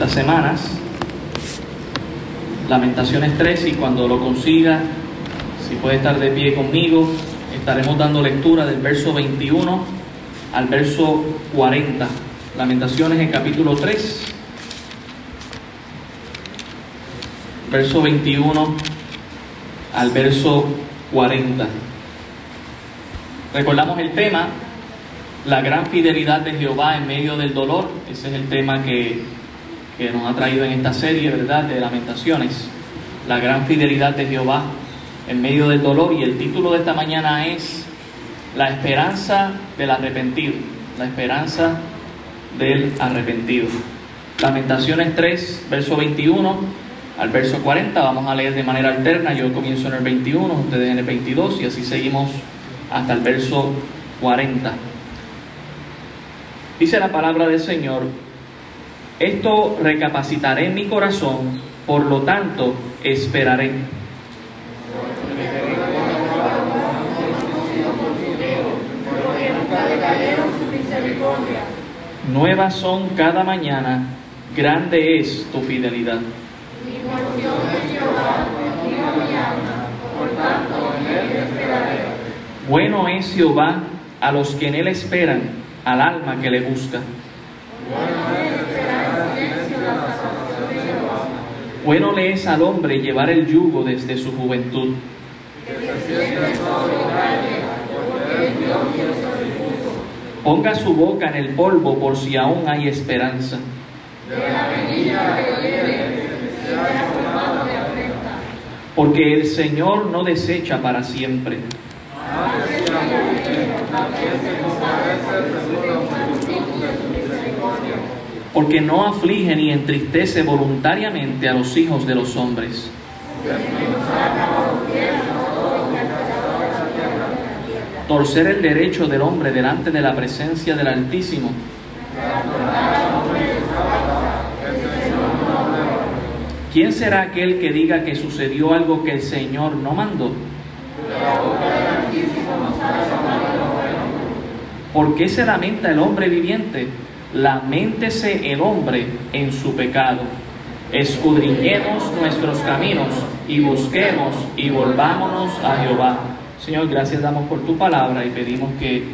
estas semanas. Lamentaciones 3 y cuando lo consiga, si puede estar de pie conmigo, estaremos dando lectura del verso 21 al verso 40. Lamentaciones en capítulo 3, verso 21 al verso 40. Recordamos el tema, la gran fidelidad de Jehová en medio del dolor. Ese es el tema que, que nos ha traído en esta serie, ¿verdad?, de lamentaciones. La gran fidelidad de Jehová en medio del dolor. Y el título de esta mañana es La esperanza del arrepentido. La esperanza del arrepentido. Lamentaciones 3, verso 21 al verso 40. Vamos a leer de manera alterna. Yo comienzo en el 21, ustedes en el 22 y así seguimos hasta el verso 40. Dice la palabra del Señor, esto recapacitaré en mi corazón, por lo tanto esperaré. Nuevas son cada mañana, grande es tu fidelidad. Bueno es Jehová a los que en él esperan, al alma que le busca. Bueno le es al hombre llevar el yugo desde su juventud. Ponga su boca en el polvo por si aún hay esperanza. Porque el Señor no desecha para siempre. Porque no aflige ni entristece voluntariamente a los hijos de los hombres. Torcer el derecho del hombre delante de la presencia del Altísimo. ¿Quién será aquel que diga que sucedió algo que el Señor no mandó? ¿Por qué se lamenta el hombre viviente? Lamentese el hombre en su pecado. Escudriñemos nuestros caminos y busquemos y volvámonos a Jehová. Señor, gracias damos por tu palabra y pedimos que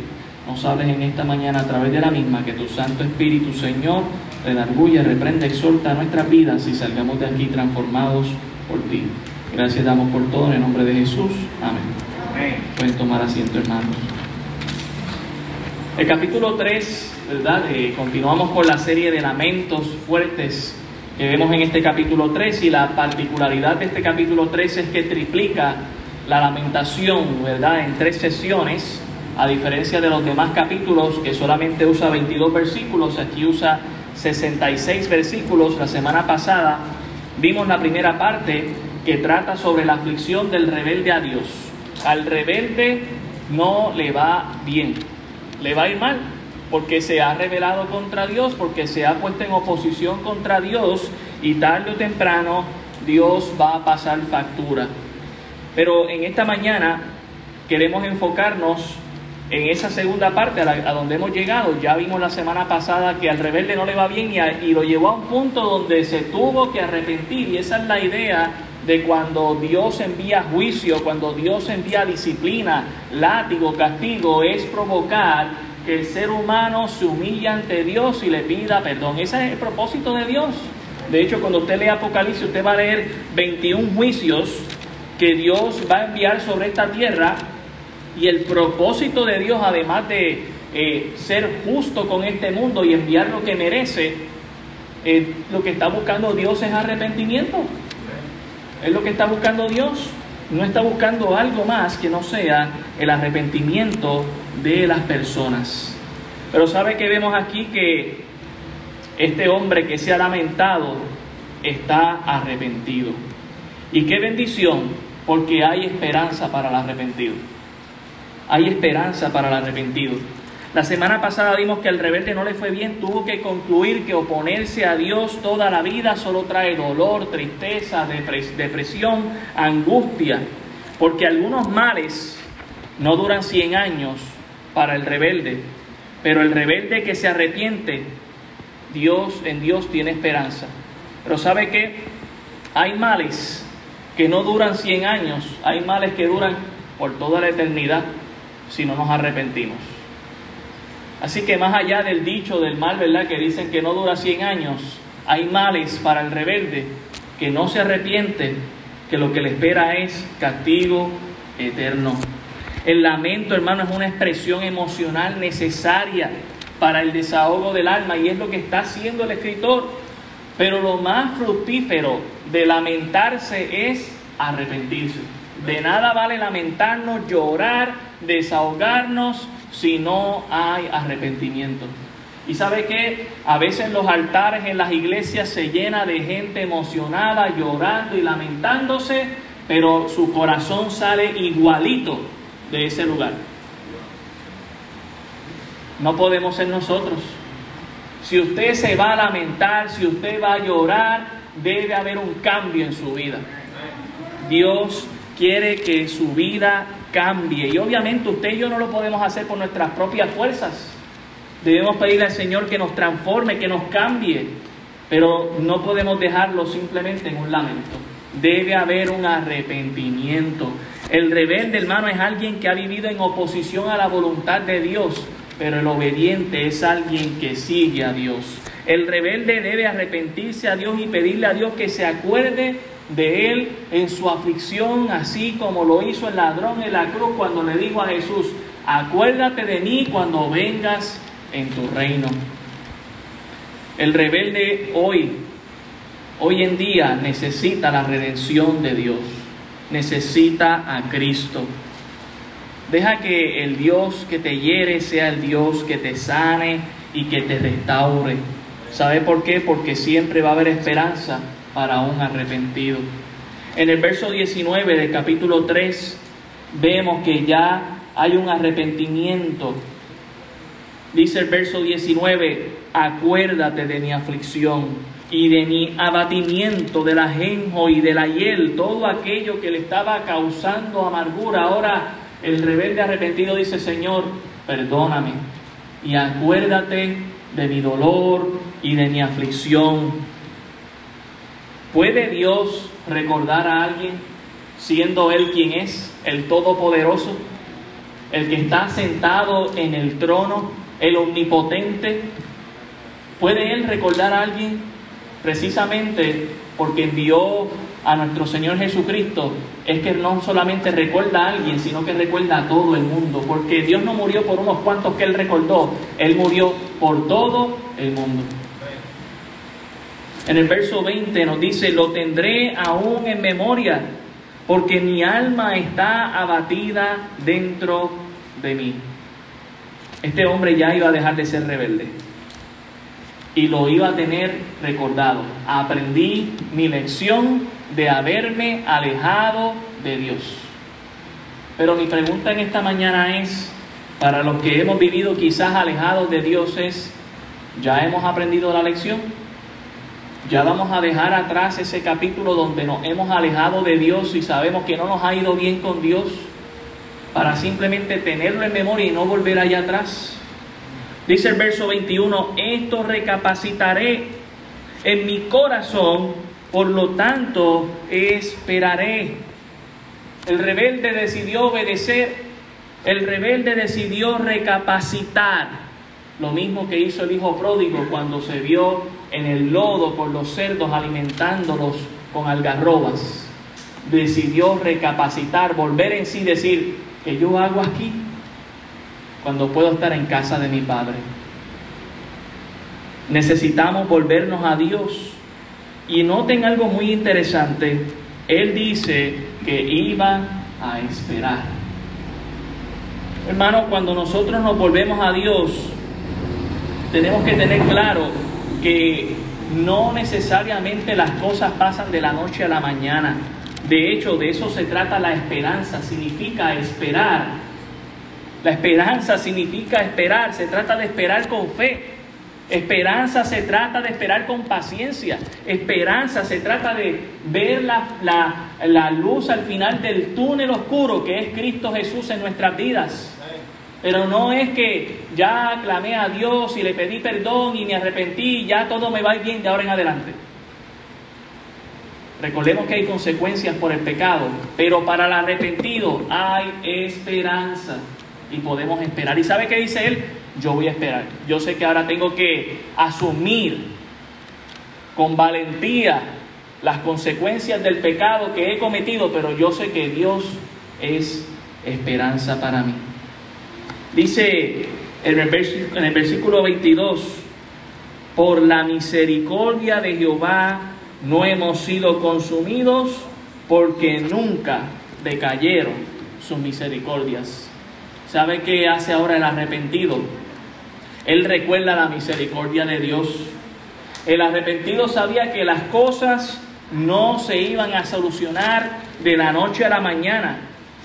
nos hables en esta mañana a través de la misma, que tu Santo Espíritu, Señor, redarguye, reprende, exhorta nuestras vidas y salgamos de aquí transformados por ti. Gracias damos por todo en el nombre de Jesús. Amén. Pueden tomar asiento, hermanos. El capítulo 3, Eh, continuamos con la serie de lamentos fuertes que vemos en este capítulo 3 y la particularidad de este capítulo 3 es que triplica la lamentación, ¿verdad? En tres sesiones, a diferencia de los demás capítulos que solamente usa 22 versículos, aquí usa 66 versículos. La semana pasada vimos la primera parte que trata sobre la aflicción del rebelde a Dios. Al rebelde no le va bien le va a ir mal, porque se ha rebelado contra Dios, porque se ha puesto en oposición contra Dios y tarde o temprano Dios va a pasar factura. Pero en esta mañana queremos enfocarnos en esa segunda parte a, donde hemos llegado. Ya vimos la semana pasada que al rebelde no le va bien y, y lo llevó a un punto donde se tuvo que arrepentir y esa es la idea de cuando Dios envía juicio, cuando Dios envía disciplina, látigo, castigo, es provocar que el ser humano se humille ante Dios y le pida perdón. Ese es el propósito de Dios. De hecho, cuando usted lee Apocalipsis, usted va a leer 21 juicios que Dios va a enviar sobre esta tierra. Y el propósito de Dios, además de eh, ser justo con este mundo y enviar lo que merece, eh, lo que está buscando Dios es arrepentimiento. Es lo que está buscando Dios. No está buscando algo más que no sea el arrepentimiento de las personas. Pero sabe que vemos aquí que este hombre que se ha lamentado está arrepentido. Y qué bendición, porque hay esperanza para el arrepentido. Hay esperanza para el arrepentido. La semana pasada vimos que el rebelde no le fue bien, tuvo que concluir que oponerse a Dios toda la vida solo trae dolor, tristeza, depresión, angustia, porque algunos males no duran 100 años para el rebelde, pero el rebelde que se arrepiente, Dios, en Dios tiene esperanza. Pero ¿sabe qué? Hay males que no duran 100 años, hay males que duran por toda la eternidad si no nos arrepentimos. Así que más allá del dicho del mal, ¿verdad? Que dicen que no dura 100 años, hay males para el rebelde que no se arrepiente, que lo que le espera es castigo eterno. El lamento, hermano, es una expresión emocional necesaria para el desahogo del alma y es lo que está haciendo el escritor. Pero lo más fructífero de lamentarse es arrepentirse. De nada vale lamentarnos, llorar, desahogarnos si no hay arrepentimiento. Y sabe que a veces los altares en las iglesias se llena de gente emocionada, llorando y lamentándose, pero su corazón sale igualito de ese lugar. No podemos ser nosotros. Si usted se va a lamentar, si usted va a llorar, debe haber un cambio en su vida. Dios quiere que su vida cambie. Y obviamente usted y yo no lo podemos hacer por nuestras propias fuerzas. Debemos pedirle al Señor que nos transforme, que nos cambie. Pero no podemos dejarlo simplemente en un lamento. Debe haber un arrepentimiento. El rebelde, hermano, es alguien que ha vivido en oposición a la voluntad de Dios, pero el obediente es alguien que sigue a Dios. El rebelde debe arrepentirse a Dios y pedirle a Dios que se acuerde de él en su aflicción, así como lo hizo el ladrón en la cruz cuando le dijo a Jesús, acuérdate de mí cuando vengas en tu reino. El rebelde hoy, hoy en día necesita la redención de Dios, necesita a Cristo. Deja que el Dios que te hiere sea el Dios que te sane y que te restaure. ¿Sabe por qué? Porque siempre va a haber esperanza para un arrepentido. En el verso 19 del capítulo 3 vemos que ya hay un arrepentimiento. Dice el verso 19, acuérdate de mi aflicción y de mi abatimiento, del ajenjo y de la hiel, todo aquello que le estaba causando amargura. Ahora el rebelde arrepentido dice, Señor, perdóname y acuérdate de mi dolor y de mi aflicción ¿Puede Dios recordar a alguien siendo Él quien es, el Todopoderoso, el que está sentado en el trono, el Omnipotente? ¿Puede Él recordar a alguien precisamente porque envió a nuestro Señor Jesucristo? Es que no solamente recuerda a alguien, sino que recuerda a todo el mundo, porque Dios no murió por unos cuantos que Él recordó, Él murió por todo el mundo. En el verso 20 nos dice, lo tendré aún en memoria, porque mi alma está abatida dentro de mí. Este hombre ya iba a dejar de ser rebelde y lo iba a tener recordado. Aprendí mi lección de haberme alejado de Dios. Pero mi pregunta en esta mañana es, para los que hemos vivido quizás alejados de Dios, es, ¿ya hemos aprendido la lección? Ya vamos a dejar atrás ese capítulo donde nos hemos alejado de Dios y sabemos que no nos ha ido bien con Dios para simplemente tenerlo en memoria y no volver allá atrás. Dice el verso 21, esto recapacitaré en mi corazón, por lo tanto esperaré. El rebelde decidió obedecer, el rebelde decidió recapacitar. Lo mismo que hizo el hijo pródigo cuando se vio en el lodo por los cerdos alimentándolos con algarrobas. Decidió recapacitar, volver en sí, decir, que yo hago aquí cuando puedo estar en casa de mi Padre? Necesitamos volvernos a Dios. Y noten algo muy interesante. Él dice que iba a esperar. Hermano, cuando nosotros nos volvemos a Dios, tenemos que tener claro que no necesariamente las cosas pasan de la noche a la mañana. De hecho, de eso se trata la esperanza, significa esperar. La esperanza significa esperar, se trata de esperar con fe. Esperanza se trata de esperar con paciencia. Esperanza se trata de ver la, la, luz al final del túnel oscuro que es Cristo Jesús en nuestras vidas. Pero no es que ya clamé a Dios y le pedí perdón y me arrepentí ya todo me va bien de ahora en adelante. Recordemos que hay consecuencias por el pecado, pero para el arrepentido hay esperanza y podemos esperar. ¿Y sabe qué dice él? Yo voy a esperar. Yo sé que ahora tengo que asumir con valentía las consecuencias del pecado que he cometido, pero yo sé que Dios es esperanza para mí. Dice en el versículo 22, por la misericordia de Jehová no hemos sido consumidos porque nunca decayeron sus misericordias. ¿Sabe qué hace ahora el arrepentido? Él recuerda la misericordia de Dios. El arrepentido sabía que las cosas no se iban a solucionar de la noche a la mañana.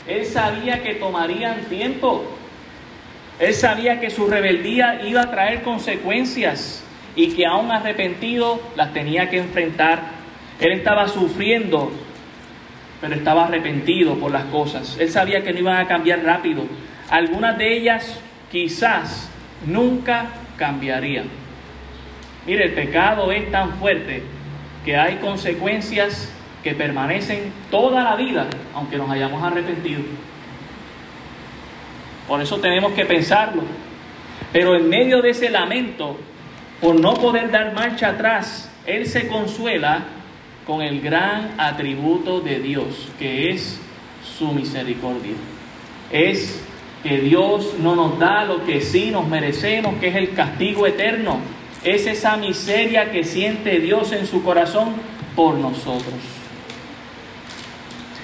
Él sabía que tomarían tiempo. Él sabía que su rebeldía iba a traer consecuencias y que aún arrepentido las tenía que enfrentar. Él estaba sufriendo, pero estaba arrepentido por las cosas. Él sabía que no iban a cambiar rápido. Algunas de ellas quizás nunca cambiarían. Mire, el pecado es tan fuerte que hay consecuencias que permanecen toda la vida, aunque nos hayamos arrepentido. Por eso tenemos que pensarlo. Pero en medio de ese lamento, por no poder dar marcha atrás, Él se consuela con el gran atributo de Dios, que es su misericordia. Es que Dios no nos da lo que sí nos merecemos, que es el castigo eterno. Es esa miseria que siente Dios en su corazón por nosotros.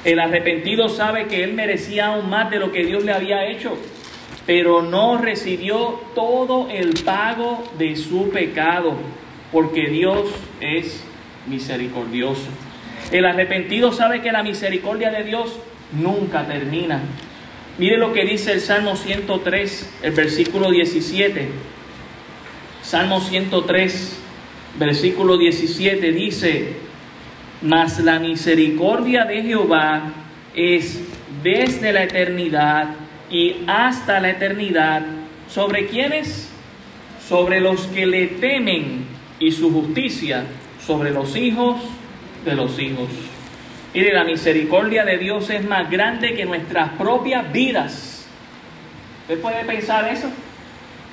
El arrepentido sabe que él merecía aún más de lo que Dios le había hecho, pero no recibió todo el pago de su pecado, porque Dios es misericordioso. El arrepentido sabe que la misericordia de Dios nunca termina. Mire lo que dice el Salmo 103, el versículo 17. Salmo 103, versículo 17 dice, mas la misericordia de Jehová es desde la eternidad y hasta la eternidad. ¿Sobre quiénes? Sobre los que le temen y su justicia sobre los hijos de los hijos. Mire, la misericordia de Dios es más grande que nuestras propias vidas. ¿Usted puede pensar eso?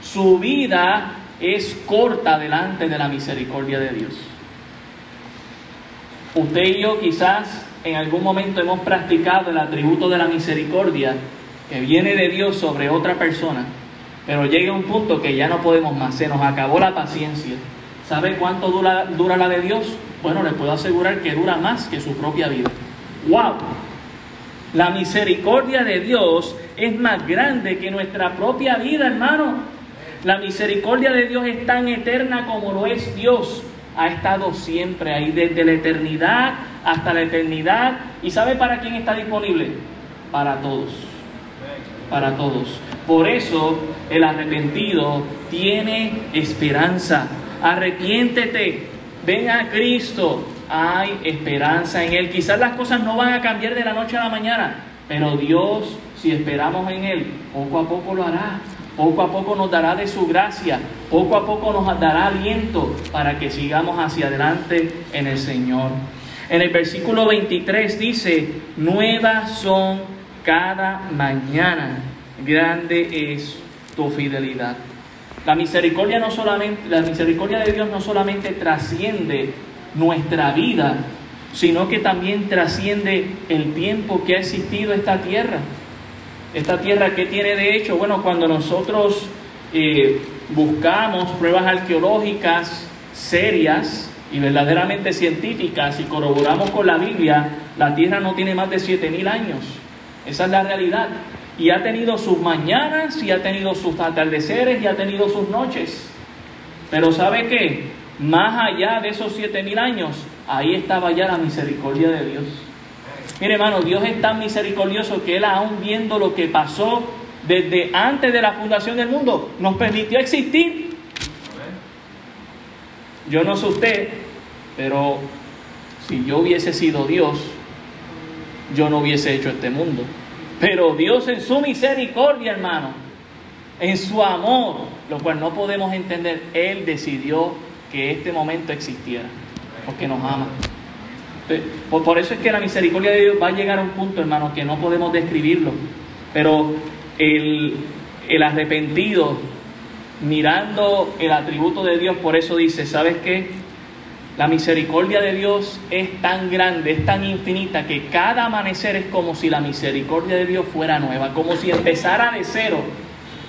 Su vida es corta delante de la misericordia de Dios. Usted y yo quizás en algún momento hemos practicado el atributo de la misericordia que viene de Dios sobre otra persona, pero llega un punto que ya no podemos más, se nos acabó la paciencia. ¿Sabe cuánto dura, dura la de Dios? Bueno, le puedo asegurar que dura más que su propia vida. ¡Wow! La misericordia de Dios es más grande que nuestra propia vida, hermano. La misericordia de Dios es tan eterna como lo es Dios. Ha estado siempre ahí, desde la eternidad hasta la eternidad. ¿Y sabe para quién está disponible? Para todos. Para todos. Por eso el arrepentido tiene esperanza. Arrepiéntete, ven a Cristo, hay esperanza en Él. Quizás las cosas no van a cambiar de la noche a la mañana, pero Dios, si esperamos en Él, poco a poco lo hará. Poco a poco nos dará de su gracia, poco a poco nos dará aliento para que sigamos hacia adelante en el Señor. En el versículo 23 dice, nuevas son cada mañana, grande es tu fidelidad. La misericordia no solamente, la misericordia de Dios no solamente trasciende nuestra vida, sino que también trasciende el tiempo que ha existido esta tierra. Esta tierra que tiene de hecho, bueno, cuando nosotros eh, buscamos pruebas arqueológicas serias y verdaderamente científicas y corroboramos con la Biblia, la tierra no tiene más de 7000 años. Esa es la realidad y ha tenido sus mañanas y ha tenido sus atardeceres y ha tenido sus noches. Pero ¿sabe qué? Más allá de esos siete mil años, ahí estaba ya la misericordia de Dios. Mire hermano, Dios es tan misericordioso que Él aún viendo lo que pasó desde antes de la fundación del mundo, nos permitió existir. Yo no sé usted, pero si yo hubiese sido Dios, yo no hubiese hecho este mundo. Pero Dios en su misericordia, hermano, en su amor, lo cual no podemos entender, Él decidió que este momento existiera, porque nos ama. Por eso es que la misericordia de Dios va a llegar a un punto, hermano, que no podemos describirlo. Pero el, el arrepentido, mirando el atributo de Dios, por eso dice, ¿sabes qué? La misericordia de Dios es tan grande, es tan infinita, que cada amanecer es como si la misericordia de Dios fuera nueva, como si empezara de cero.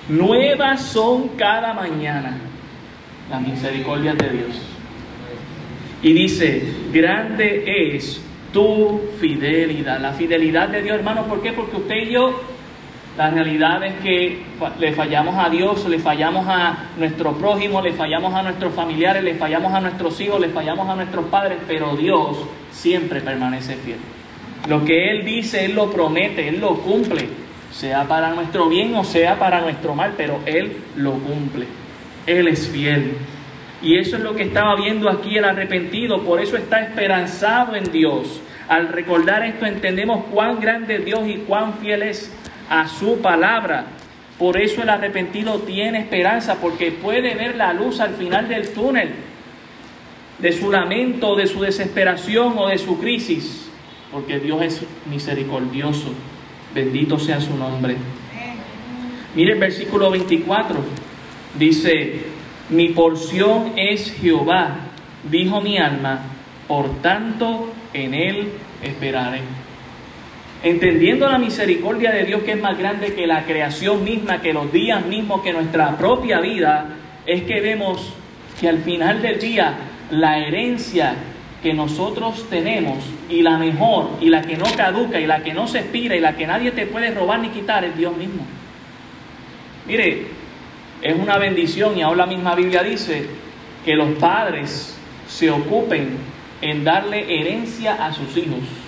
Nuevas son cada mañana las misericordias de Dios. Y dice, grande es tu fidelidad. La fidelidad de Dios, hermano, ¿por qué? Porque usted y yo, la realidad es que le fallamos a Dios, le fallamos a nuestro prójimo, le fallamos a nuestros familiares, le fallamos a nuestros hijos, le fallamos a nuestros padres, pero Dios siempre permanece fiel. Lo que Él dice, Él lo promete, Él lo cumple, sea para nuestro bien o sea para nuestro mal, pero Él lo cumple. Él es fiel. Y eso es lo que estaba viendo aquí el arrepentido, por eso está esperanzado en Dios. Al recordar esto entendemos cuán grande Dios y cuán fiel es a su palabra. Por eso el arrepentido tiene esperanza, porque puede ver la luz al final del túnel, de su lamento, de su desesperación o de su crisis, porque Dios es misericordioso. Bendito sea su nombre. Mire el versículo 24, dice, mi porción es Jehová, dijo mi alma, por tanto en él esperaré. Entendiendo la misericordia de Dios que es más grande que la creación misma, que los días mismos, que nuestra propia vida, es que vemos que al final del día la herencia que nosotros tenemos y la mejor y la que no caduca y la que no se expira y la que nadie te puede robar ni quitar es Dios mismo. Mire, es una bendición y aún la misma Biblia dice que los padres se ocupen en darle herencia a sus hijos.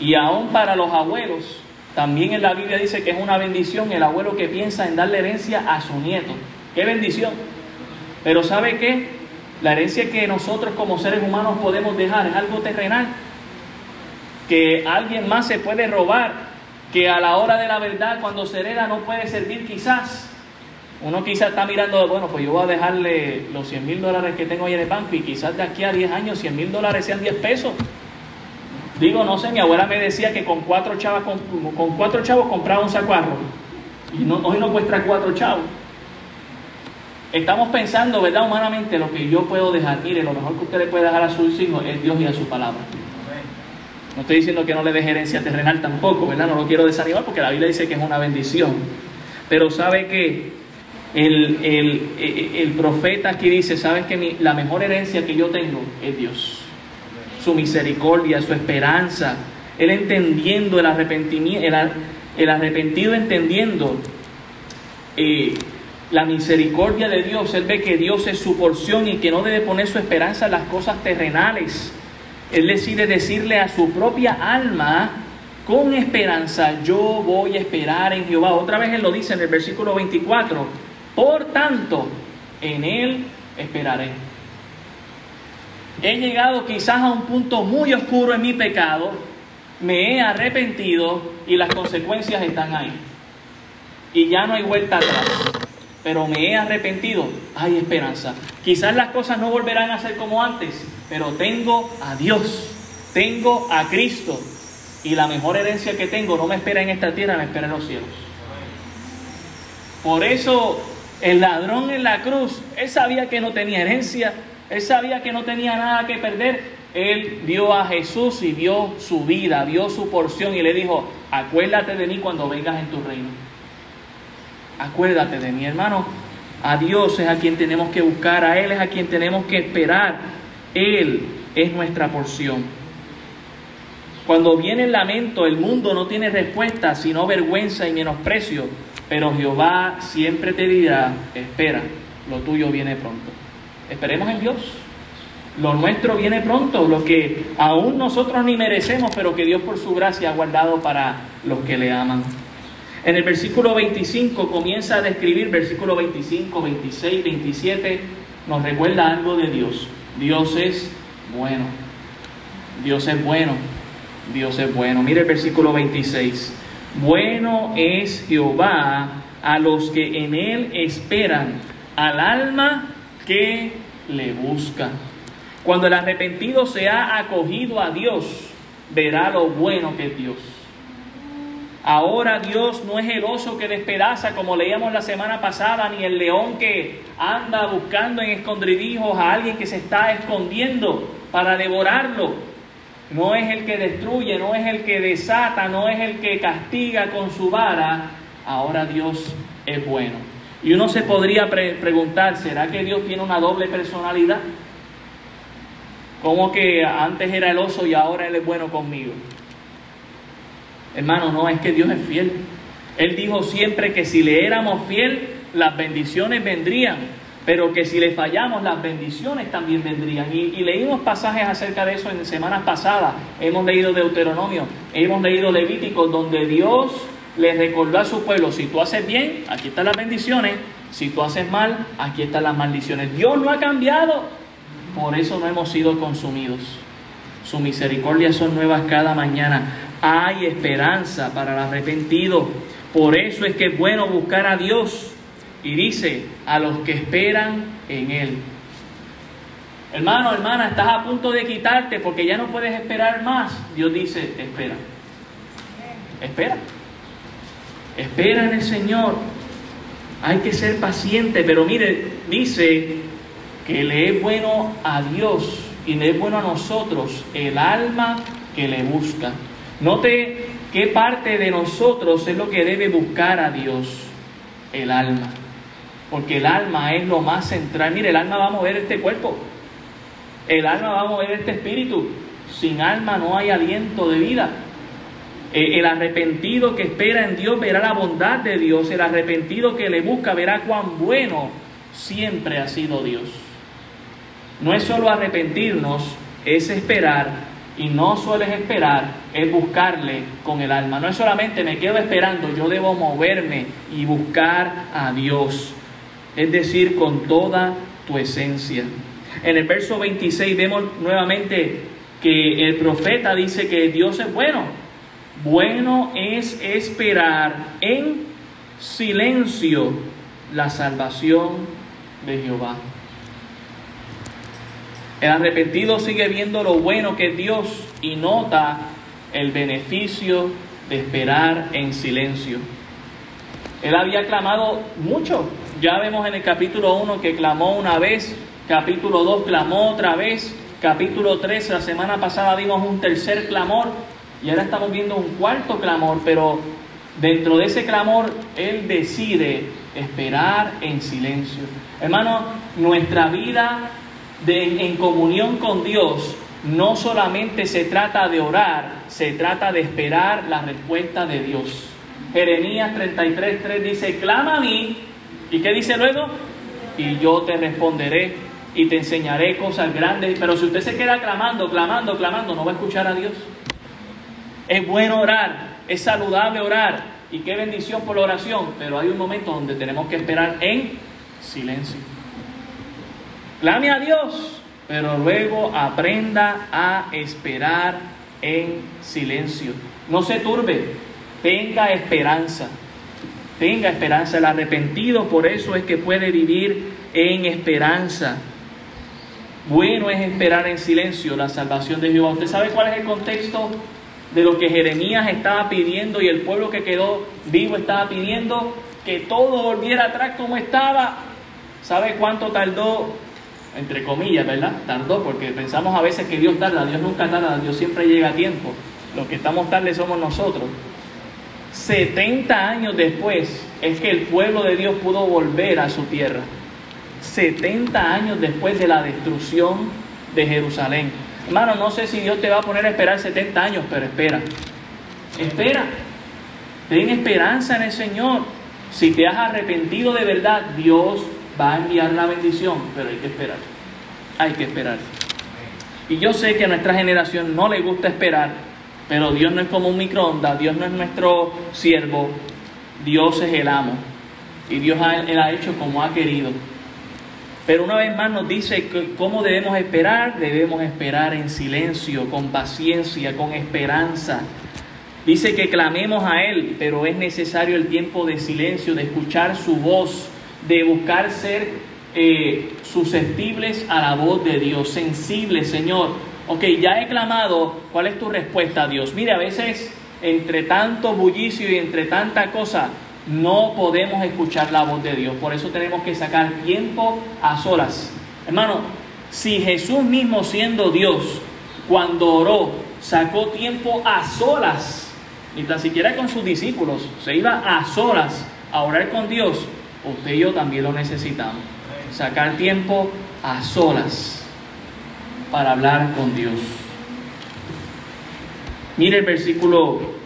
Y aún para los abuelos, también en la Biblia dice que es una bendición el abuelo que piensa en darle herencia a su nieto. ¡Qué bendición! Pero ¿sabe qué? La herencia que nosotros como seres humanos podemos dejar es algo terrenal, que alguien más se puede robar, que a la hora de la verdad, cuando se hereda, no puede servir quizás. Uno quizás está mirando, bueno, pues yo voy a dejarle los 100 mil dólares que tengo ahí en el banco y quizás de aquí a 10 años 100 mil dólares sean 10 pesos. Digo, no sé, mi abuela me decía que con cuatro chavos, con, cuatro chavos compraba un saco Y no, hoy no cuesta cuatro chavos. Estamos pensando, ¿verdad? Humanamente, lo que yo puedo dejar. Mire, lo mejor que usted le puede dejar a sus hijos es Dios y a su palabra. No estoy diciendo que no le deje herencia terrenal tampoco, ¿verdad? No lo quiero desanimar porque la Biblia dice que es una bendición. Pero sabe que el, profeta aquí dice, sabes que la mejor herencia que yo tengo es Dios. Su misericordia, su esperanza. Él entendiendo el arrepentimiento, el, arrepentido entendiendo eh, la misericordia de Dios. Él ve que Dios es su porción y que no debe poner su esperanza en las cosas terrenales. Él decide decirle a su propia alma, con esperanza, yo voy a esperar en Jehová. Otra vez él lo dice en el versículo 24 por tanto, en Él esperaré. He llegado quizás a un punto muy oscuro en mi pecado, me he arrepentido y las consecuencias están ahí. Y ya no hay vuelta atrás. Pero me he arrepentido, hay esperanza. Quizás las cosas no volverán a ser como antes, pero tengo a Dios, tengo a Cristo. Y la mejor herencia que tengo no me espera en esta tierra, me espera en los cielos. Por eso el ladrón en la cruz, él sabía que no tenía herencia, él sabía que no tenía nada que perder. Él vio a Jesús y vio su vida, vio su porción y le dijo, acuérdate de mí cuando vengas en tu reino. Acuérdate de mí, hermano. A Dios es a quien tenemos que buscar, a Él es a quien tenemos que esperar. Él es nuestra porción. Cuando viene el lamento, el mundo no tiene respuesta, sino vergüenza y menosprecio. Pero Jehová siempre te dirá, espera, lo tuyo viene pronto. Esperemos en Dios. Lo nuestro viene pronto, lo que aún nosotros ni merecemos, pero que Dios por su gracia ha guardado para los que le aman. En el versículo 25 comienza a describir, versículo 25, 26, 27, nos recuerda algo de Dios. Dios es bueno. Dios es bueno. Dios es bueno. Mire el versículo 26. Bueno es Jehová a los que en Él esperan, al alma que le busca. Cuando el arrepentido se ha acogido a Dios, verá lo bueno que es Dios. Ahora Dios no es el oso que despedaza, como leíamos la semana pasada, ni el león que anda buscando en escondridijos a alguien que se está escondiendo para devorarlo. No es el que destruye, no es el que desata, no es el que castiga con su vara. Ahora Dios es bueno. Y uno se podría preguntar, ¿será que Dios tiene una doble personalidad? Como que antes era el oso y ahora Él es bueno conmigo. Hermano, no, es que Dios es fiel. Él dijo siempre que si le éramos fiel, las bendiciones vendrían, pero que si le fallamos, las bendiciones también vendrían. Y, y, leímos pasajes acerca de eso en semanas pasadas. Hemos leído Deuteronomio, hemos leído Levítico, donde Dios le recordó a su pueblo, si tú haces bien, aquí están las bendiciones, si tú haces mal, aquí están las maldiciones. Dios no ha cambiado, por eso no hemos sido consumidos. Su misericordia son nuevas cada mañana hay esperanza para el arrepentido. Por eso es que es bueno buscar a Dios. Y dice, a los que esperan en Él. Hermano, hermana, estás a punto de quitarte porque ya no puedes esperar más. Dios dice, espera. Espera. Espera en el Señor. Hay que ser paciente, pero mire, dice que le es bueno a Dios y le es bueno a nosotros el alma que le busca. Note qué parte de nosotros es lo que debe buscar a Dios, el alma. Porque el alma es lo más central. Mire, el alma va a mover este cuerpo. El alma va a mover este espíritu. Sin alma no hay aliento de vida. Eh, el arrepentido que espera en Dios verá la bondad de Dios. El arrepentido que le busca verá cuán bueno siempre ha sido Dios. No es solo arrepentirnos, es esperar y no sueles esperar es buscarle con el alma. No es solamente me quedo esperando, yo debo moverme y buscar a Dios. Es decir, con toda tu esencia. En el verso 26 vemos nuevamente que el profeta dice que Dios es bueno. Bueno es esperar en silencio la salvación de Jehová. El arrepentido sigue viendo lo bueno que es Dios y nota el beneficio de esperar en silencio. Él había clamado mucho. Ya vemos en el capítulo 1 que clamó una vez, capítulo 2 clamó otra vez, capítulo 3 la semana pasada vimos un tercer clamor y ahora estamos viendo un cuarto clamor, pero dentro de ese clamor Él decide esperar en silencio. Hermano, nuestra vida en comunión con Dios no solamente se trata de orar, se trata de esperar la respuesta de Dios. Jeremías 33.3 dice, clama a mí, ¿y qué dice luego? Y yo te responderé y te enseñaré cosas grandes. Pero si usted se queda clamando, clamando, clamando, no va a escuchar a Dios. Es bueno orar, es saludable orar, y qué bendición por la oración, pero hay un momento donde tenemos que esperar en silencio. Clame a Dios, pero luego aprenda a esperar en silencio. No se turbe, tenga esperanza. Tenga esperanza. El arrepentido por eso es que puede vivir en esperanza. Bueno es esperar en silencio la salvación de Jehová. ¿Usted sabe cuál es el contexto de lo que Jeremías estaba pidiendo y el pueblo que quedó vivo estaba pidiendo? Que todo volviera atrás como estaba. ¿Sabe cuánto tardó entre comillas, ¿verdad? Tardó, porque pensamos a veces que Dios tarda, Dios nunca tarda, Dios siempre llega a tiempo. Los que estamos tarde somos nosotros. 70 años después es que el pueblo de Dios pudo volver a su tierra. 70 años después de la destrucción de Jerusalén. Hermano, no sé si Dios te va a poner a esperar 70 años, pero espera. Espera. Ten esperanza en el Señor. Si te has arrepentido de verdad, Dios va a enviar la bendición, pero hay que esperar. Hay que esperar. Y yo sé que a nuestra generación no le gusta esperar, pero Dios no es como un microondas, Dios no es nuestro siervo, Dios es el amo. Y Dios ha, él ha hecho como ha querido. Pero una vez más nos dice cómo debemos esperar. Debemos esperar en silencio, con paciencia, con esperanza. Dice que clamemos a Él, pero es necesario el tiempo de silencio, de escuchar su voz, de buscar ser eh, susceptibles a la voz de Dios, sensibles, Señor. Ok, ya he clamado, ¿cuál es tu respuesta Dios? Mire, a veces entre tanto bullicio y entre tanta cosa, no podemos escuchar la voz de Dios. Por eso tenemos que sacar tiempo a solas. Hermano, si Jesús mismo siendo Dios, cuando oró, sacó tiempo a solas, ni tan siquiera con sus discípulos, se iba a solas a orar con Dios, usted y yo también lo necesitamos. Sacar tiempo a solas para hablar con Dios. Mire el versículo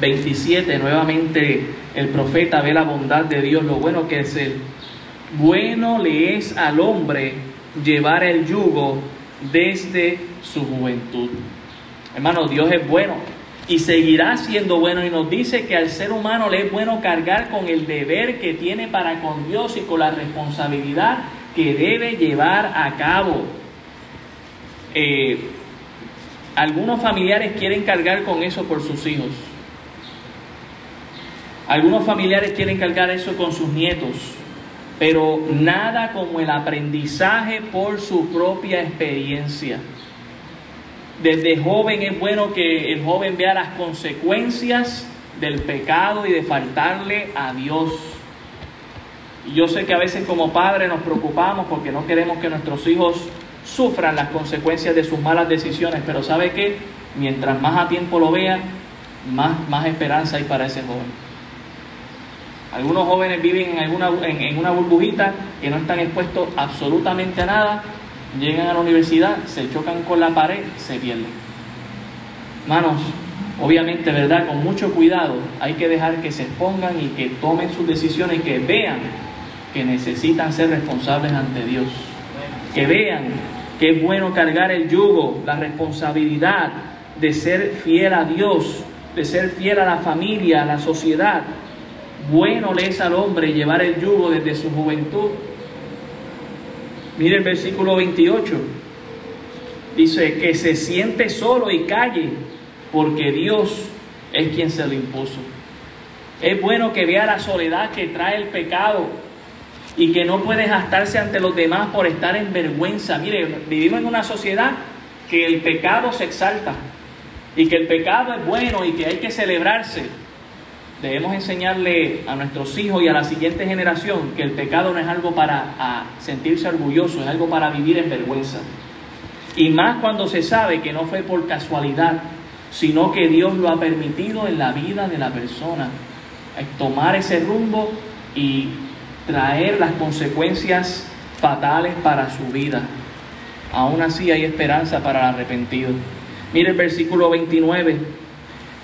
27, nuevamente el profeta ve la bondad de Dios, lo bueno que es Él. Bueno le es al hombre llevar el yugo desde su juventud. Hermano, Dios es bueno y seguirá siendo bueno y nos dice que al ser humano le es bueno cargar con el deber que tiene para con Dios y con la responsabilidad que debe llevar a cabo. Eh, algunos familiares quieren cargar con eso por sus hijos. Algunos familiares quieren cargar eso con sus nietos, pero nada como el aprendizaje por su propia experiencia. Desde joven es bueno que el joven vea las consecuencias del pecado y de faltarle a Dios. Yo sé que a veces como padres nos preocupamos porque no queremos que nuestros hijos sufran las consecuencias de sus malas decisiones, pero ¿sabe qué? Mientras más a tiempo lo vea, más, más esperanza hay para ese joven. Algunos jóvenes viven en, alguna, en, una burbujita que no están expuestos absolutamente a nada, llegan a la universidad, se chocan con la pared, se pierden. Manos, obviamente, ¿verdad? Con mucho cuidado, hay que dejar que se expongan y que tomen sus decisiones y que vean que necesitan ser responsables ante Dios. Que vean que es bueno cargar el yugo, la responsabilidad de ser fiel a Dios, de ser fiel a la familia, a la sociedad, bueno le es al hombre llevar el yugo desde su juventud. Mire el versículo 28. Dice que se siente solo y calle, porque Dios es quien se lo impuso. Es bueno que vea la soledad que trae el pecado y que no puede gastarse ante los demás por estar en vergüenza. Mire, vivimos en una sociedad que el pecado se exalta y que el pecado es bueno y que hay que celebrarse debemos enseñarle a nuestros hijos y a la siguiente generación que el pecado no es algo para sentirse orgulloso, es algo para vivir en vergüenza. Y más cuando se sabe que no fue por casualidad, sino que Dios lo ha permitido en la vida de la persona. Tomar ese rumbo y traer las consecuencias fatales para su vida. Aún así hay esperanza para el arrepentido. Mire el versículo 29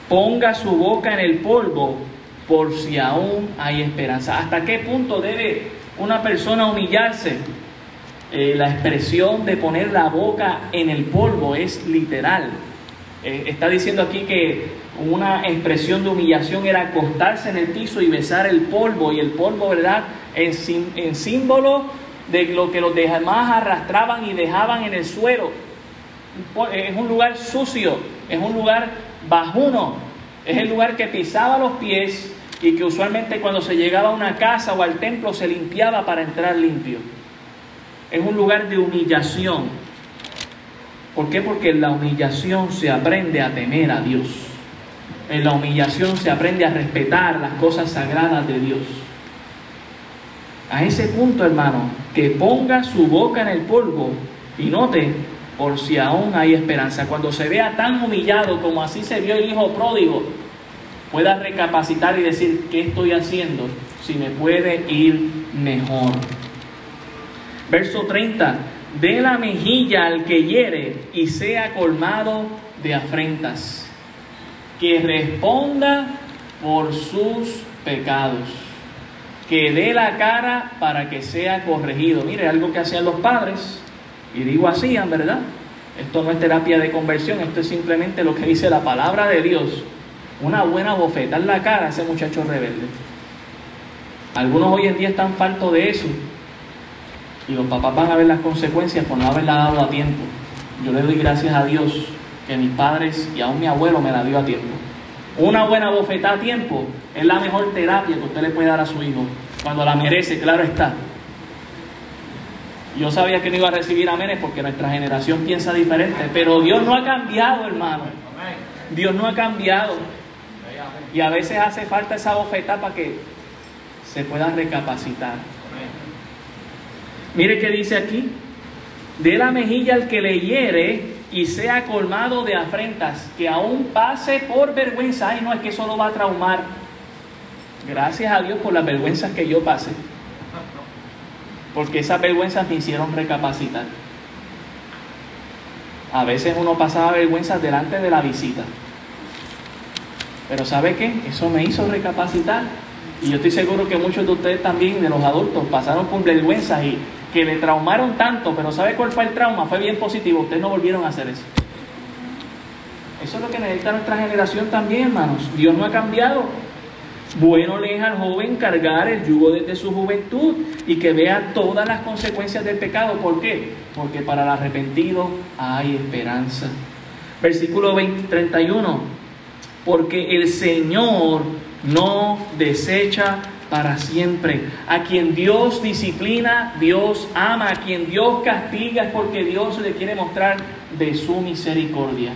ponga su boca en el polvo por si aún hay esperanza. ¿Hasta qué punto debe una persona humillarse? Eh, la expresión de poner la boca en el polvo es literal. Eh, está diciendo aquí que una expresión de humillación era acostarse en el piso y besar el polvo, y el polvo, ¿verdad? En, en símbolo de lo que los demás arrastraban y dejaban en el suelo. Es un lugar sucio, es un lugar bajuno, es el lugar que pisaba los pies y que usualmente cuando se llegaba a una casa o al templo se limpiaba para entrar limpio. Es un lugar de humillación. ¿Por qué? Porque en la humillación se aprende a temer a Dios. En la humillación se aprende a respetar las cosas sagradas de Dios. A ese punto, hermano, que ponga su boca en el polvo y note por si aún hay esperanza. Cuando se vea tan humillado como así se vio el hijo pródigo, pueda recapacitar y decir, ¿qué estoy haciendo? Si me puede ir mejor. Verso 30, dé la mejilla al que hiere y sea colmado de afrentas, que responda por sus pecados, que dé la cara para que sea corregido. Mire, algo que hacían los padres, y digo hacían, ¿verdad? Esto no es terapia de conversión, esto es simplemente lo que dice la palabra de Dios una buena bofeta en la cara a ese muchacho rebelde. Algunos hoy en día están faltos de eso. Y los papás van a ver las consecuencias por no haberla dado a tiempo. Yo le doy gracias a Dios que mis padres y aún mi abuelo me la dio a tiempo. Una buena bofetada a tiempo es la mejor terapia que usted le puede dar a su hijo. Cuando la merece, claro está. Yo sabía que no iba a recibir amenes porque nuestra generación piensa diferente, pero Dios no ha cambiado, hermano. Dios no ha cambiado. Y a veces hace falta esa bofetada para que se pueda recapacitar. Mire qué dice aquí. De la mejilla al que le hiere y sea colmado de afrentas, que aún pase por vergüenza. Ay, no, es que eso lo va a traumar. Gracias a Dios por las vergüenzas que yo pasé. Porque esas vergüenzas me hicieron recapacitar. A veces uno pasaba vergüenzas delante de la visita. Pero ¿sabe qué? Eso me hizo recapacitar. Y yo estoy seguro que muchos de ustedes también, de los adultos, pasaron por vergüenzas y que le traumaron tanto, pero ¿sabe cuál fue el trauma? Fue bien positivo, ustedes no volvieron a hacer eso. Eso es lo que necesita nuestra generación también, hermanos. Dios no ha cambiado. Bueno le es al joven cargar el yugo desde su juventud y que vea todas las consecuencias del pecado. ¿Por qué? Porque para el arrepentido hay esperanza. Versículo 20, 31. Porque el Señor no desecha para siempre. A quien Dios disciplina, Dios ama. A quien Dios castiga es porque Dios le quiere mostrar de su misericordia.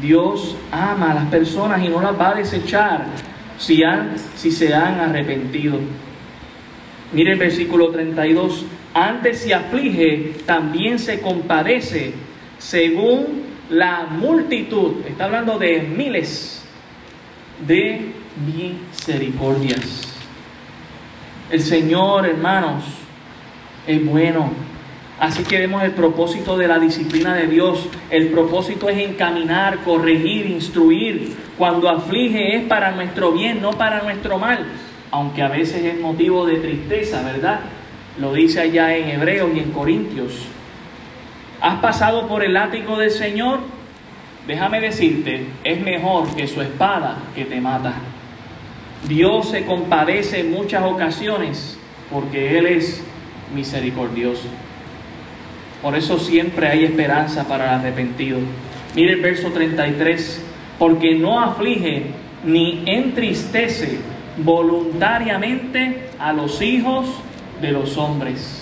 Dios ama a las personas y no las va a desechar si, han, si se han arrepentido. Mire el versículo 32. Antes se aflige, también se compadece según la multitud. Está hablando de miles de misericordias. El Señor, hermanos, es bueno. Así que vemos el propósito de la disciplina de Dios. El propósito es encaminar, corregir, instruir. Cuando aflige es para nuestro bien, no para nuestro mal. Aunque a veces es motivo de tristeza, ¿verdad? Lo dice allá en Hebreos y en Corintios. ¿Has pasado por el látigo del Señor? Déjame decirte, es mejor que su espada que te mata. Dios se compadece en muchas ocasiones porque Él es misericordioso. Por eso siempre hay esperanza para el arrepentido. Mire el verso 33, porque no aflige ni entristece voluntariamente a los hijos de los hombres.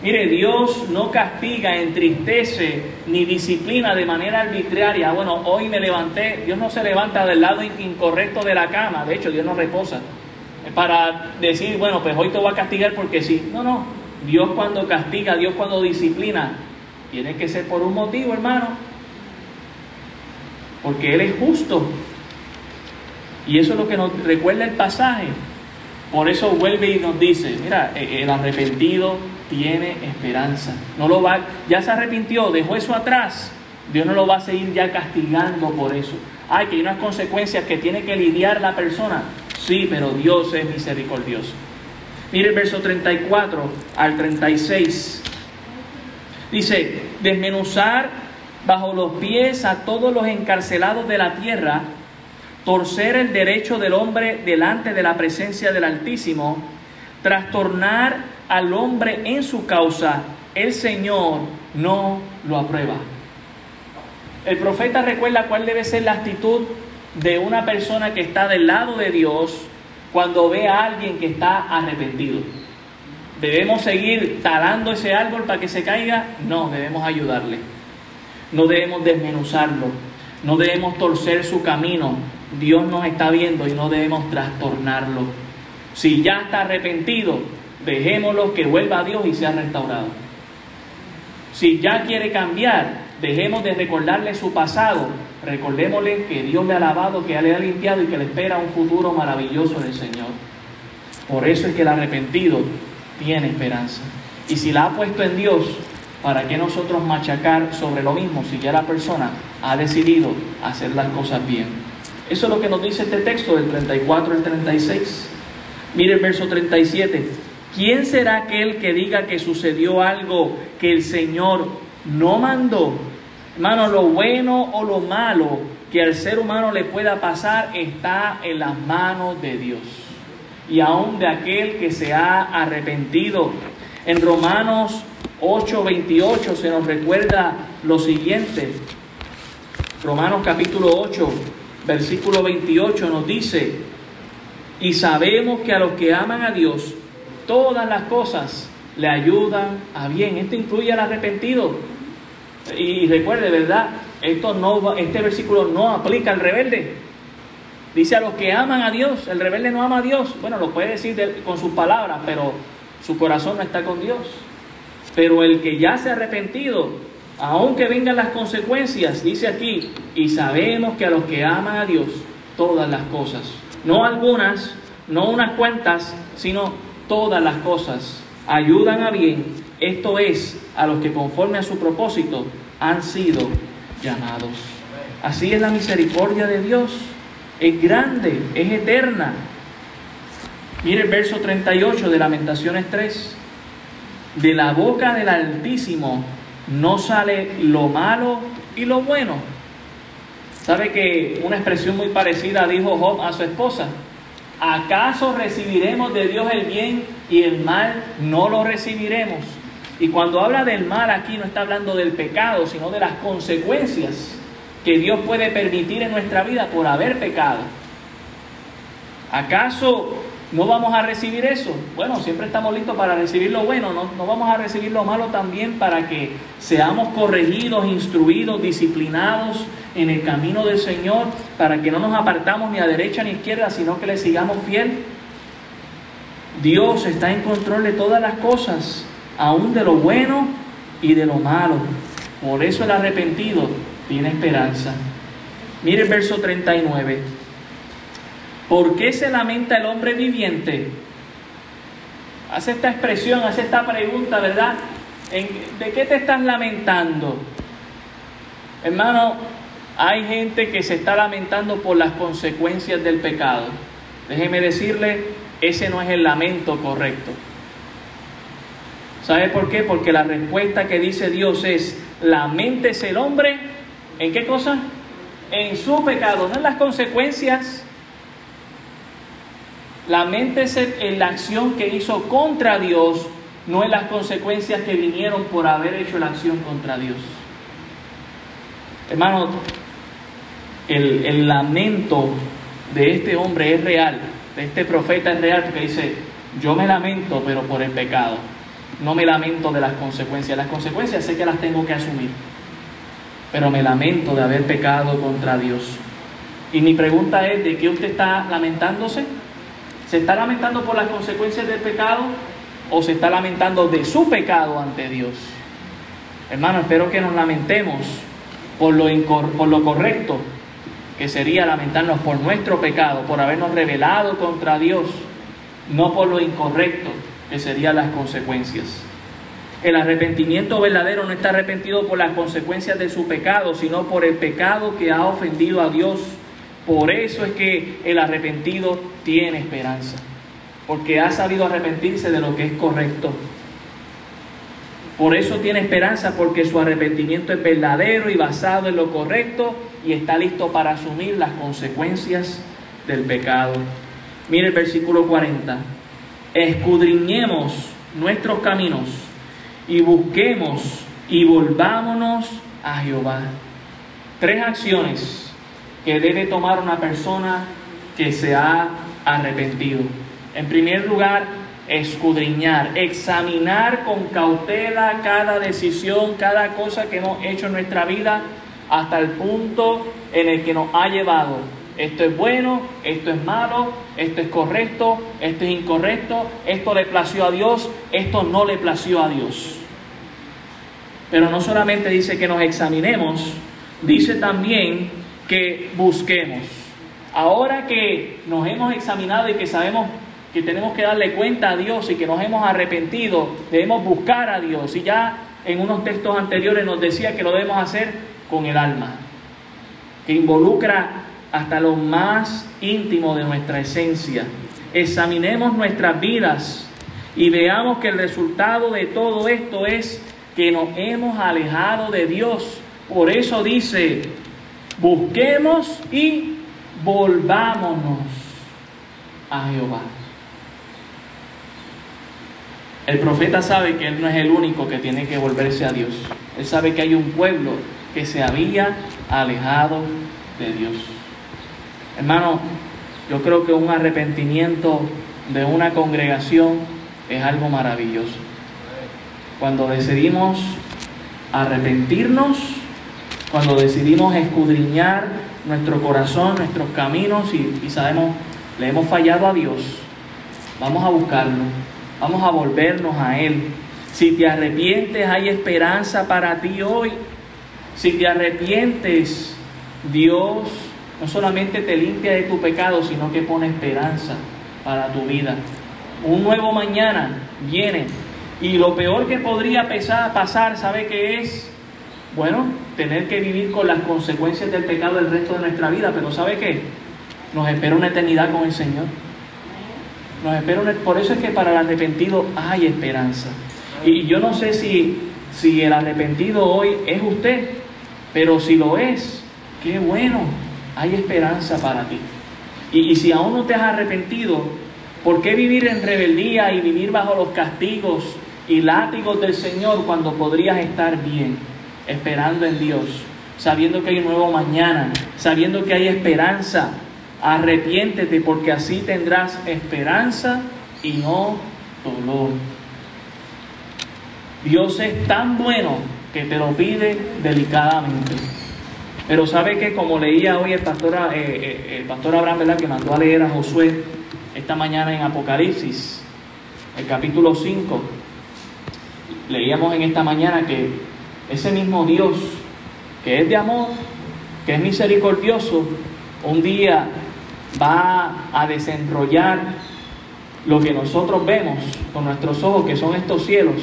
Mire, Dios no castiga, entristece ni disciplina de manera arbitraria. Bueno, hoy me levanté, Dios no se levanta del lado incorrecto de la cama, de hecho Dios no reposa. Para decir, bueno, pues hoy te voy a castigar porque sí. No, no, Dios cuando castiga, Dios cuando disciplina, tiene que ser por un motivo, hermano. Porque Él es justo. Y eso es lo que nos recuerda el pasaje. Por eso vuelve y nos dice, mira, e, el arrepentido tiene esperanza. No lo va, ya se arrepintió, dejó eso atrás. Dios no lo va a seguir ya castigando por eso. Hay que hay unas consecuencias que tiene que lidiar la persona. Sí, pero Dios es misericordioso. Mire el verso 34 al 36. Dice, desmenuzar bajo los pies a todos los encarcelados de la tierra, torcer el derecho del hombre delante de la presencia del Altísimo, trastornar al hombre en su causa, el Señor no lo aprueba. El profeta recuerda cuál debe ser la actitud de una persona que está del lado de Dios cuando ve a alguien que está arrepentido. ¿Debemos seguir talando ese árbol para que se caiga? No, debemos ayudarle. No debemos desmenuzarlo. No debemos torcer su camino. Dios nos está viendo y no debemos trastornarlo. Si ya está arrepentido, dejémoslo que vuelva a Dios y sea restaurado. Si ya quiere cambiar, dejemos de recordarle su pasado, recordémosle que Dios le ha lavado, que le ha limpiado y que le espera un futuro maravilloso del Señor. Por eso es que el arrepentido tiene esperanza. Y si la ha puesto en Dios, ¿para qué nosotros machacar sobre lo mismo si ya la persona ha decidido hacer las cosas bien? Eso es lo que nos dice este texto del 34 al 36. Mire el verso 37. ¿Quién será aquel que diga que sucedió algo que el Señor no mandó? Hermano, lo bueno o lo malo que al ser humano le pueda pasar está en las manos de Dios. Y aún de aquel que se ha arrepentido. En Romanos 8:28 se nos recuerda lo siguiente. Romanos capítulo 8, versículo 28 nos dice, y sabemos que a los que aman a Dios, todas las cosas le ayudan a bien. Esto incluye al arrepentido. Y recuerde, ¿verdad? Esto no, este versículo no aplica al rebelde. Dice a los que aman a Dios, el rebelde no ama a Dios. Bueno, lo puede decir con sus palabras, pero su corazón no está con Dios. Pero el que ya se ha arrepentido, aunque vengan las consecuencias, dice aquí, y sabemos que a los que aman a Dios, todas las cosas, no algunas, no unas cuantas, sino todas las cosas, ayudan a bien, esto es, a los que conforme a su propósito han sido llamados. Así es la misericordia de Dios, es grande, es eterna. Mire el verso 38 de Lamentaciones 3. De la boca del Altísimo no sale lo malo y lo bueno. ¿Sabe que una expresión muy parecida dijo Job a su esposa? ¿Acaso recibiremos de Dios el bien y el mal no lo recibiremos? Y cuando habla del mal aquí no está hablando del pecado, sino de las consecuencias que Dios puede permitir en nuestra vida por haber pecado. ¿Acaso no vamos a recibir eso? Bueno, siempre estamos listos para recibir lo bueno, no, no vamos a recibir lo malo también para que seamos corregidos, instruidos, disciplinados en el camino del Señor, para que no nos apartamos ni a derecha ni a izquierda, sino que le sigamos fiel. Dios está en control de todas las cosas, aún de lo bueno y de lo malo. Por eso el arrepentido tiene esperanza. Mire el verso 39. ¿Por qué se lamenta el hombre viviente? Hace esta expresión, hace esta pregunta, ¿verdad? ¿De qué te estás lamentando? Hermano, hay gente que se está lamentando por las consecuencias del pecado. Déjeme decirle, ese no es el lamento correcto. ¿Sabe por qué? Porque la respuesta que dice Dios es, lamentese el hombre, ¿en qué cosa? En su pecado, no en las consecuencias. Lamentese en la acción que hizo contra Dios, no en las consecuencias que vinieron por haber hecho la acción contra Dios. Hermano, el, el lamento de este hombre es real, de este profeta es real, porque dice, yo me lamento, pero por el pecado. No me lamento de las consecuencias. Las consecuencias sé que las tengo que asumir, pero me lamento de haber pecado contra Dios. Y mi pregunta es, ¿de qué usted está lamentándose? ¿Se está lamentando por las consecuencias del pecado o se está lamentando de su pecado ante Dios? Hermano, espero que nos lamentemos por lo, por lo correcto, que sería lamentarnos por nuestro pecado, por habernos rebelado contra Dios, no por lo incorrecto, que serían las consecuencias. El arrepentimiento verdadero no está arrepentido por las consecuencias de su pecado, sino por el pecado que ha ofendido a Dios. Por eso es que el arrepentido tiene esperanza, porque ha sabido arrepentirse de lo que es correcto. Por eso tiene esperanza, porque su arrepentimiento es verdadero y basado en lo correcto y está listo para asumir las consecuencias del pecado. Mire el versículo 40. Escudriñemos nuestros caminos y busquemos y volvámonos a Jehová. Tres acciones que debe tomar una persona que se ha arrepentido. En primer lugar, escudriñar, examinar con cautela cada decisión, cada cosa que hemos hecho en nuestra vida hasta el punto en el que nos ha llevado. Esto es bueno, esto es malo, esto es correcto, esto es incorrecto, esto le plació a Dios, esto no le plació a Dios. Pero no solamente dice que nos examinemos, dice también que busquemos. Ahora que nos hemos examinado y que sabemos que tenemos que darle cuenta a Dios y que nos hemos arrepentido, debemos buscar a Dios. Y ya en unos textos anteriores nos decía que lo debemos hacer con el alma, que involucra hasta lo más íntimo de nuestra esencia. Examinemos nuestras vidas y veamos que el resultado de todo esto es que nos hemos alejado de Dios. Por eso dice, busquemos y volvámonos a Jehová. El profeta sabe que él no es el único que tiene que volverse a Dios. Él sabe que hay un pueblo que se había alejado de Dios. Hermano, yo creo que un arrepentimiento de una congregación es algo maravilloso. Cuando decidimos arrepentirnos, cuando decidimos escudriñar nuestro corazón, nuestros caminos y, sabemos, le hemos fallado a Dios, vamos a buscarlo, vamos a volvernos a Él. Si te arrepientes, hay esperanza para ti hoy. Si te arrepientes, Dios no solamente te limpia de tu pecado, sino que pone esperanza para tu vida. Un nuevo mañana viene. Y lo peor que podría pasar, ¿sabe qué es? Bueno, tener que vivir con las consecuencias del pecado el resto de nuestra vida. Pero ¿sabe qué? Nos espera una eternidad con el Señor. Nos espera Por eso es que para el arrepentido hay esperanza. Y yo no sé si, si el arrepentido hoy es usted, pero si lo es, qué bueno hay esperanza para ti. Y, si aún no te has arrepentido, ¿por qué vivir en rebeldía y vivir bajo los castigos y látigos del Señor cuando podrías estar bien, esperando en Dios, sabiendo que hay un nuevo mañana, sabiendo que hay esperanza? Arrepiéntete porque así tendrás esperanza y no dolor. Dios es tan bueno que te lo pide delicadamente. Pero sabe que como leía hoy el pastor, eh, eh, el pastor Abraham, ¿verdad? que mandó a leer a Josué esta mañana en Apocalipsis, el capítulo 5, leíamos en esta mañana que ese mismo Dios, que es de amor, que es misericordioso, un día va a desenrollar lo que nosotros vemos con nuestros ojos, que son estos cielos,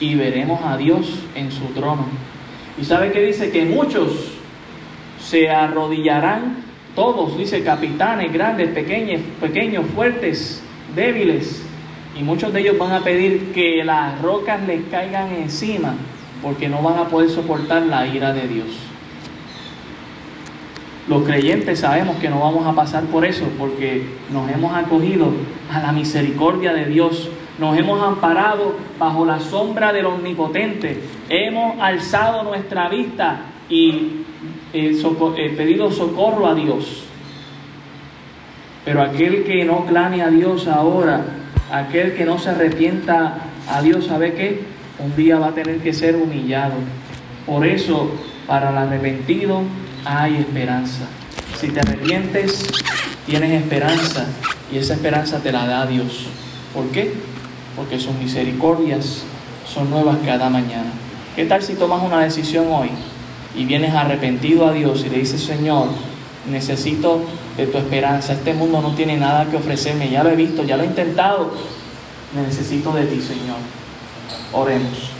y veremos a Dios en su trono. Y sabe que dice que muchos se arrodillarán todos, dice, capitanes, grandes, pequeños, pequeños, fuertes, débiles, y muchos de ellos van a pedir que las rocas les caigan encima, porque no van a poder soportar la ira de Dios. Los creyentes sabemos que no vamos a pasar por eso, porque nos hemos acogido a la misericordia de Dios, nos hemos amparado bajo la sombra del Omnipotente, hemos alzado nuestra vista y eh, eh, pedido socorro a Dios. Pero aquel que no clame a Dios ahora, aquel que no se arrepienta a Dios, ¿sabe qué? Un día va a tener que ser humillado. Por eso, para el arrepentido hay esperanza. Si te arrepientes, tienes esperanza y esa esperanza te la da Dios. ¿Por qué? Porque sus misericordias son nuevas cada mañana. ¿Qué tal si tomas una decisión hoy? y vienes arrepentido a Dios y le dices, Señor, necesito de tu esperanza, este mundo no tiene nada que ofrecerme, ya lo he visto, ya lo he intentado, necesito de ti, Señor. Oremos.